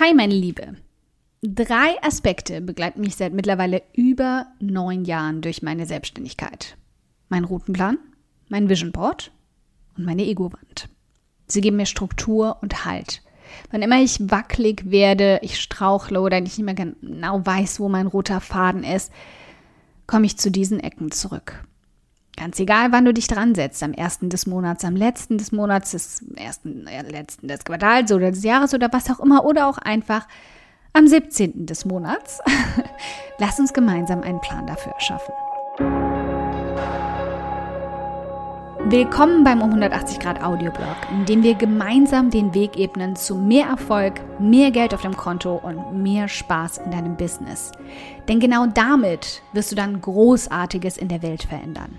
Hi, meine Liebe. Drei Aspekte begleiten mich seit mittlerweile über neun Jahren durch meine Selbstständigkeit. Mein Routenplan, mein Vision Board und meine Ego-Wand. Sie geben mir Struktur und Halt. Wann immer ich wackelig werde, ich strauchle oder nicht mehr genau weiß, wo mein roter Faden ist, komme ich zu diesen Ecken zurück. Ganz egal, wann du dich dran setzt, am ersten des Monats, am letzten des Monats, des ersten, äh, letzten des Quartals oder des Jahres oder was auch immer oder auch einfach am 17. des Monats. Lass uns gemeinsam einen Plan dafür erschaffen. Willkommen beim um 180 Grad Audioblog, in dem wir gemeinsam den Weg ebnen zu mehr Erfolg, mehr Geld auf dem Konto und mehr Spaß in deinem Business. Denn genau damit wirst du dann Großartiges in der Welt verändern.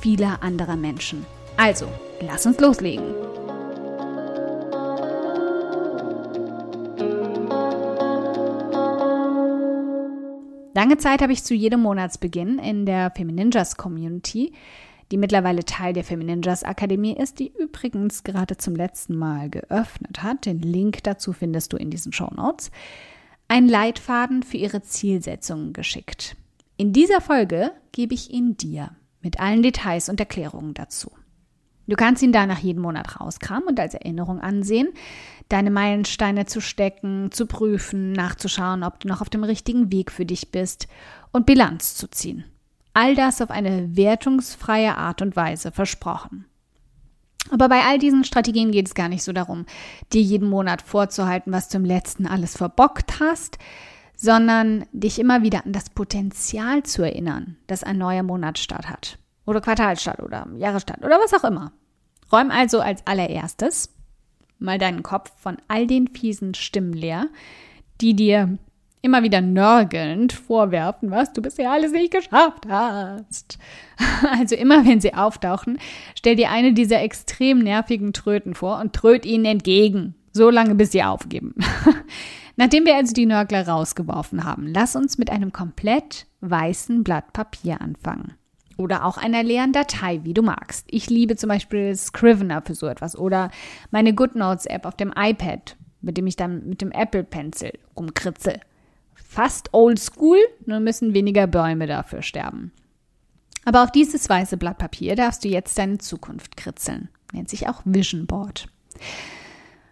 vieler anderer Menschen. Also, lass uns loslegen. Lange Zeit habe ich zu jedem Monatsbeginn in der Femininjas Community, die mittlerweile Teil der Femininjas Akademie ist, die übrigens gerade zum letzten Mal geöffnet hat. Den Link dazu findest du in diesen Show Notes. Einen Leitfaden für ihre Zielsetzungen geschickt. In dieser Folge gebe ich ihn dir mit allen Details und Erklärungen dazu. Du kannst ihn danach jeden Monat rauskramen und als Erinnerung ansehen, deine Meilensteine zu stecken, zu prüfen, nachzuschauen, ob du noch auf dem richtigen Weg für dich bist und Bilanz zu ziehen. All das auf eine wertungsfreie Art und Weise versprochen. Aber bei all diesen Strategien geht es gar nicht so darum, dir jeden Monat vorzuhalten, was du im letzten alles verbockt hast, sondern dich immer wieder an das Potenzial zu erinnern, das ein neuer Monatsstart hat. Oder Quartalstart oder Jahresstart oder was auch immer. Räum also als allererstes mal deinen Kopf von all den fiesen Stimmen leer, die dir immer wieder nörgelnd vorwerfen, was du bisher alles nicht geschafft hast. Also immer wenn sie auftauchen, stell dir eine dieser extrem nervigen Tröten vor und tröt ihnen entgegen, so lange bis sie aufgeben. Nachdem wir also die Nörgler rausgeworfen haben, lass uns mit einem komplett weißen Blatt Papier anfangen. Oder auch einer leeren Datei, wie du magst. Ich liebe zum Beispiel Scrivener für so etwas oder meine GoodNotes App auf dem iPad, mit dem ich dann mit dem Apple Pencil rumkritze. Fast old school, nur müssen weniger Bäume dafür sterben. Aber auf dieses weiße Blatt Papier darfst du jetzt deine Zukunft kritzeln. Nennt sich auch Vision Board.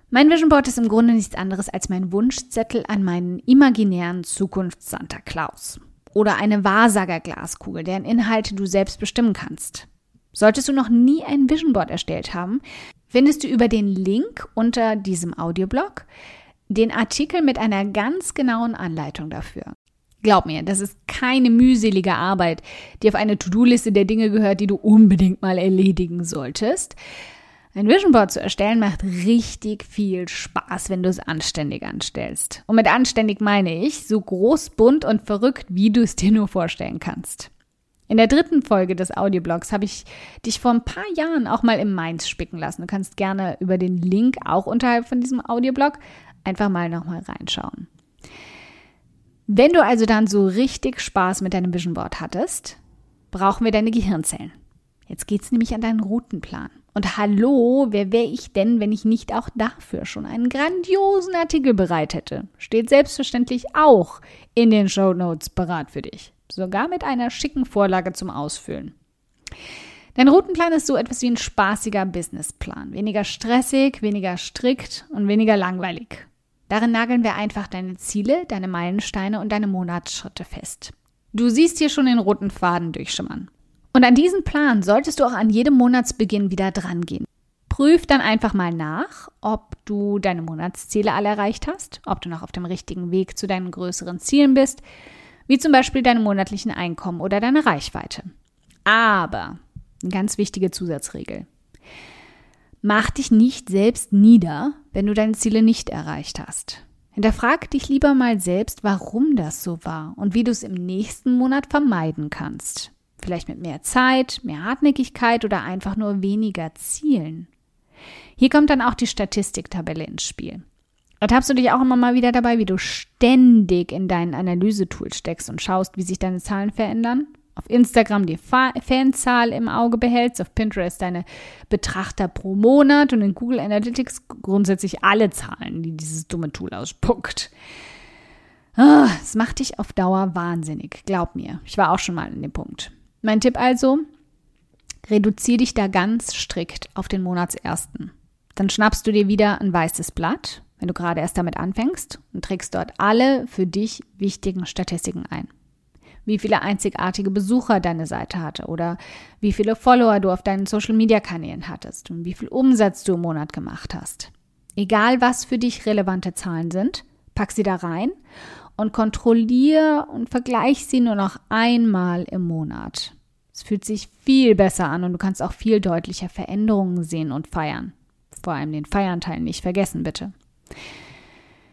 Mein Vision Board ist im Grunde nichts anderes als mein Wunschzettel an meinen imaginären Zukunfts-Santa Claus. Oder eine Wahrsager-Glaskugel, deren Inhalte du selbst bestimmen kannst. Solltest du noch nie ein Vision Board erstellt haben, findest du über den Link unter diesem Audioblog den Artikel mit einer ganz genauen Anleitung dafür. Glaub mir, das ist keine mühselige Arbeit, die auf eine To-Do-Liste der Dinge gehört, die du unbedingt mal erledigen solltest. Ein Vision Board zu erstellen macht richtig viel Spaß, wenn du es anständig anstellst. Und mit anständig meine ich so groß, bunt und verrückt, wie du es dir nur vorstellen kannst. In der dritten Folge des Audioblogs habe ich dich vor ein paar Jahren auch mal im Mainz spicken lassen. Du kannst gerne über den Link auch unterhalb von diesem Audioblog einfach mal nochmal reinschauen. Wenn du also dann so richtig Spaß mit deinem Vision Board hattest, brauchen wir deine Gehirnzellen. Jetzt geht es nämlich an deinen Routenplan. Und hallo, wer wäre ich denn, wenn ich nicht auch dafür schon einen grandiosen Artikel bereit hätte? Steht selbstverständlich auch in den Show Notes parat für dich. Sogar mit einer schicken Vorlage zum Ausfüllen. Dein Routenplan ist so etwas wie ein spaßiger Businessplan. Weniger stressig, weniger strikt und weniger langweilig. Darin nageln wir einfach deine Ziele, deine Meilensteine und deine Monatsschritte fest. Du siehst hier schon den roten Faden durchschimmern. Und an diesen Plan solltest du auch an jedem Monatsbeginn wieder dran gehen. Prüf dann einfach mal nach, ob du deine Monatsziele alle erreicht hast, ob du noch auf dem richtigen Weg zu deinen größeren Zielen bist, wie zum Beispiel deine monatlichen Einkommen oder deine Reichweite. Aber, eine ganz wichtige Zusatzregel. Mach dich nicht selbst nieder, wenn du deine Ziele nicht erreicht hast. Hinterfrag dich lieber mal selbst, warum das so war und wie du es im nächsten Monat vermeiden kannst. Vielleicht mit mehr Zeit, mehr Hartnäckigkeit oder einfach nur weniger Zielen. Hier kommt dann auch die Statistiktabelle ins Spiel. Ertappst du dich auch immer mal wieder dabei, wie du ständig in deinen Analysetool steckst und schaust, wie sich deine Zahlen verändern? Auf Instagram die Fa Fanzahl im Auge behältst, auf Pinterest deine Betrachter pro Monat und in Google Analytics grundsätzlich alle Zahlen, die dieses dumme Tool ausspuckt. Ah, es ah, macht dich auf Dauer wahnsinnig, glaub mir. Ich war auch schon mal in dem Punkt. Mein Tipp also, reduziere dich da ganz strikt auf den Monatsersten. Dann schnappst du dir wieder ein weißes Blatt, wenn du gerade erst damit anfängst, und trägst dort alle für dich wichtigen Statistiken ein wie viele einzigartige Besucher deine Seite hatte oder wie viele Follower du auf deinen Social-Media-Kanälen hattest und wie viel Umsatz du im Monat gemacht hast. Egal was für dich relevante Zahlen sind, pack sie da rein und kontrolliere und vergleich sie nur noch einmal im Monat. Es fühlt sich viel besser an und du kannst auch viel deutlicher Veränderungen sehen und feiern. Vor allem den Feiernteil nicht vergessen, bitte.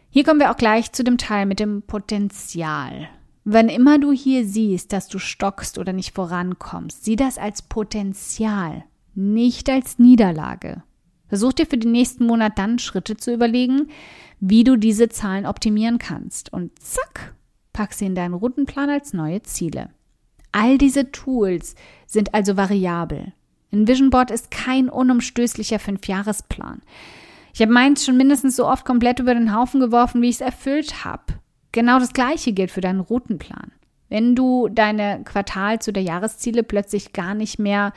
Hier kommen wir auch gleich zu dem Teil mit dem Potenzial. Wenn immer du hier siehst, dass du stockst oder nicht vorankommst, sieh das als Potenzial, nicht als Niederlage. Versuch dir für den nächsten Monat dann Schritte zu überlegen, wie du diese Zahlen optimieren kannst. Und zack, pack sie in deinen Routenplan als neue Ziele. All diese Tools sind also variabel. Ein Vision Board ist kein unumstößlicher Fünfjahresplan. Ich habe meins schon mindestens so oft komplett über den Haufen geworfen, wie ich es erfüllt habe. Genau das Gleiche gilt für deinen Routenplan. Wenn du deine Quartals- oder Jahresziele plötzlich gar nicht mehr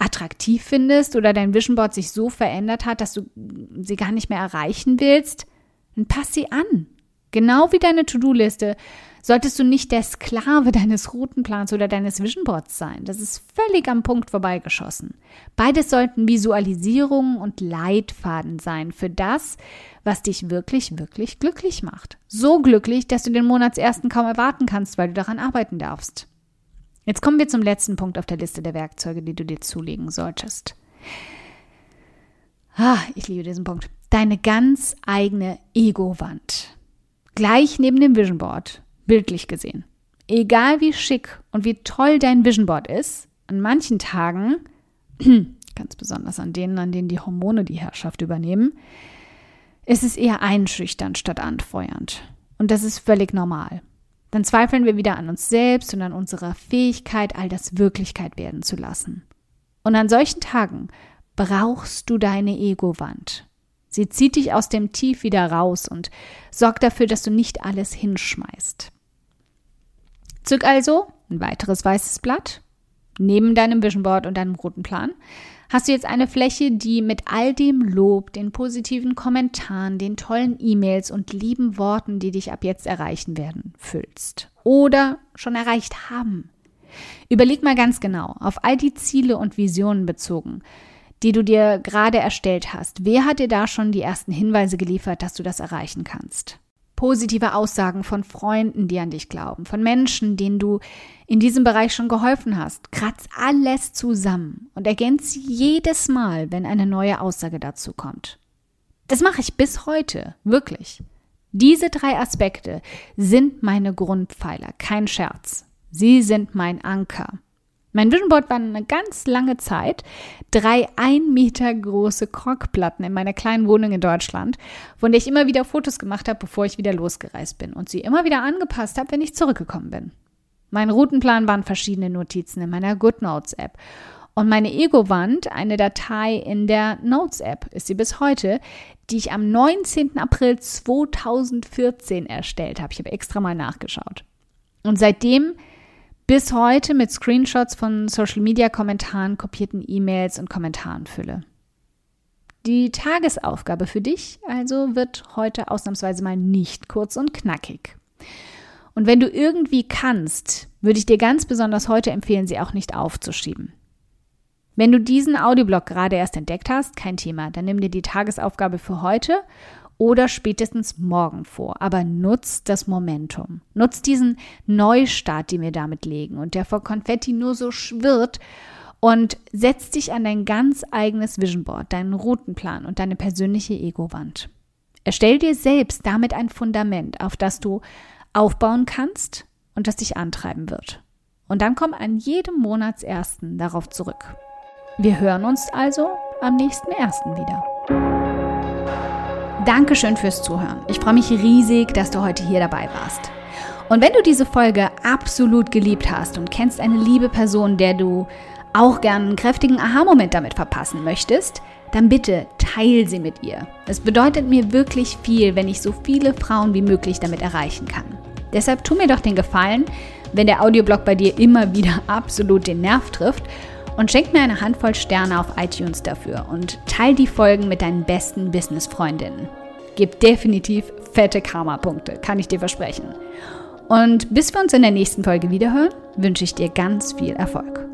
attraktiv findest oder dein Vision Board sich so verändert hat, dass du sie gar nicht mehr erreichen willst, dann pass sie an. Genau wie deine To-Do-Liste solltest du nicht der Sklave deines Routenplans oder deines Vision Boards sein. Das ist völlig am Punkt vorbeigeschossen. Beides sollten Visualisierungen und Leitfaden sein für das, was dich wirklich, wirklich glücklich macht. So glücklich, dass du den Monatsersten kaum erwarten kannst, weil du daran arbeiten darfst. Jetzt kommen wir zum letzten Punkt auf der Liste der Werkzeuge, die du dir zulegen solltest. Ah, ich liebe diesen Punkt. Deine ganz eigene Ego-Wand. Gleich neben dem Vision Board bildlich gesehen. Egal wie schick und wie toll dein Vision Board ist, an manchen Tagen, ganz besonders an denen, an denen die Hormone die Herrschaft übernehmen, ist es eher einschüchternd statt anfeuernd. Und das ist völlig normal. Dann zweifeln wir wieder an uns selbst und an unserer Fähigkeit, all das Wirklichkeit werden zu lassen. Und an solchen Tagen brauchst du deine Ego-Wand. Sie zieht dich aus dem Tief wieder raus und sorgt dafür, dass du nicht alles hinschmeißt. Zück also ein weiteres weißes Blatt. Neben deinem Vision Board und deinem roten Plan hast du jetzt eine Fläche, die mit all dem Lob, den positiven Kommentaren, den tollen E-Mails und lieben Worten, die dich ab jetzt erreichen werden, füllst. Oder schon erreicht haben. Überleg mal ganz genau, auf all die Ziele und Visionen bezogen, die du dir gerade erstellt hast. Wer hat dir da schon die ersten Hinweise geliefert, dass du das erreichen kannst? positive Aussagen von Freunden, die an dich glauben, von Menschen, denen du in diesem Bereich schon geholfen hast. Kratz alles zusammen und ergänze jedes Mal, wenn eine neue Aussage dazu kommt. Das mache ich bis heute, wirklich. Diese drei Aspekte sind meine Grundpfeiler, kein Scherz. Sie sind mein Anker. Mein Vision Board war eine ganz lange Zeit drei ein Meter große Korkplatten in meiner kleinen Wohnung in Deutschland, von der ich immer wieder Fotos gemacht habe, bevor ich wieder losgereist bin und sie immer wieder angepasst habe, wenn ich zurückgekommen bin. Mein Routenplan waren verschiedene Notizen in meiner GoodNotes App. Und meine Ego-Wand, eine Datei in der Notes App, ist sie bis heute, die ich am 19. April 2014 erstellt habe. Ich habe extra mal nachgeschaut. Und seitdem bis heute mit Screenshots von Social-Media-Kommentaren, kopierten E-Mails und Kommentaren fülle. Die Tagesaufgabe für dich also wird heute ausnahmsweise mal nicht kurz und knackig. Und wenn du irgendwie kannst, würde ich dir ganz besonders heute empfehlen, sie auch nicht aufzuschieben. Wenn du diesen Audioblog gerade erst entdeckt hast, kein Thema, dann nimm dir die Tagesaufgabe für heute oder spätestens morgen vor. Aber nutzt das Momentum. Nutzt diesen Neustart, den wir damit legen und der vor Konfetti nur so schwirrt und setz dich an dein ganz eigenes Vision Board, deinen Routenplan und deine persönliche Ego-Wand. Erstell dir selbst damit ein Fundament, auf das du aufbauen kannst und das dich antreiben wird. Und dann komm an jedem Monatsersten darauf zurück. Wir hören uns also am nächsten ersten wieder. Dankeschön fürs Zuhören. Ich freue mich riesig, dass du heute hier dabei warst. Und wenn du diese Folge absolut geliebt hast und kennst eine liebe Person, der du auch gern einen kräftigen Aha-Moment damit verpassen möchtest, dann bitte teil sie mit ihr. Es bedeutet mir wirklich viel, wenn ich so viele Frauen wie möglich damit erreichen kann. Deshalb tu mir doch den Gefallen, wenn der Audioblog bei dir immer wieder absolut den Nerv trifft und schenk mir eine Handvoll Sterne auf iTunes dafür und teil die Folgen mit deinen besten Business-Freundinnen. Gib definitiv fette Karma-Punkte, kann ich dir versprechen. Und bis wir uns in der nächsten Folge wiederhören, wünsche ich dir ganz viel Erfolg.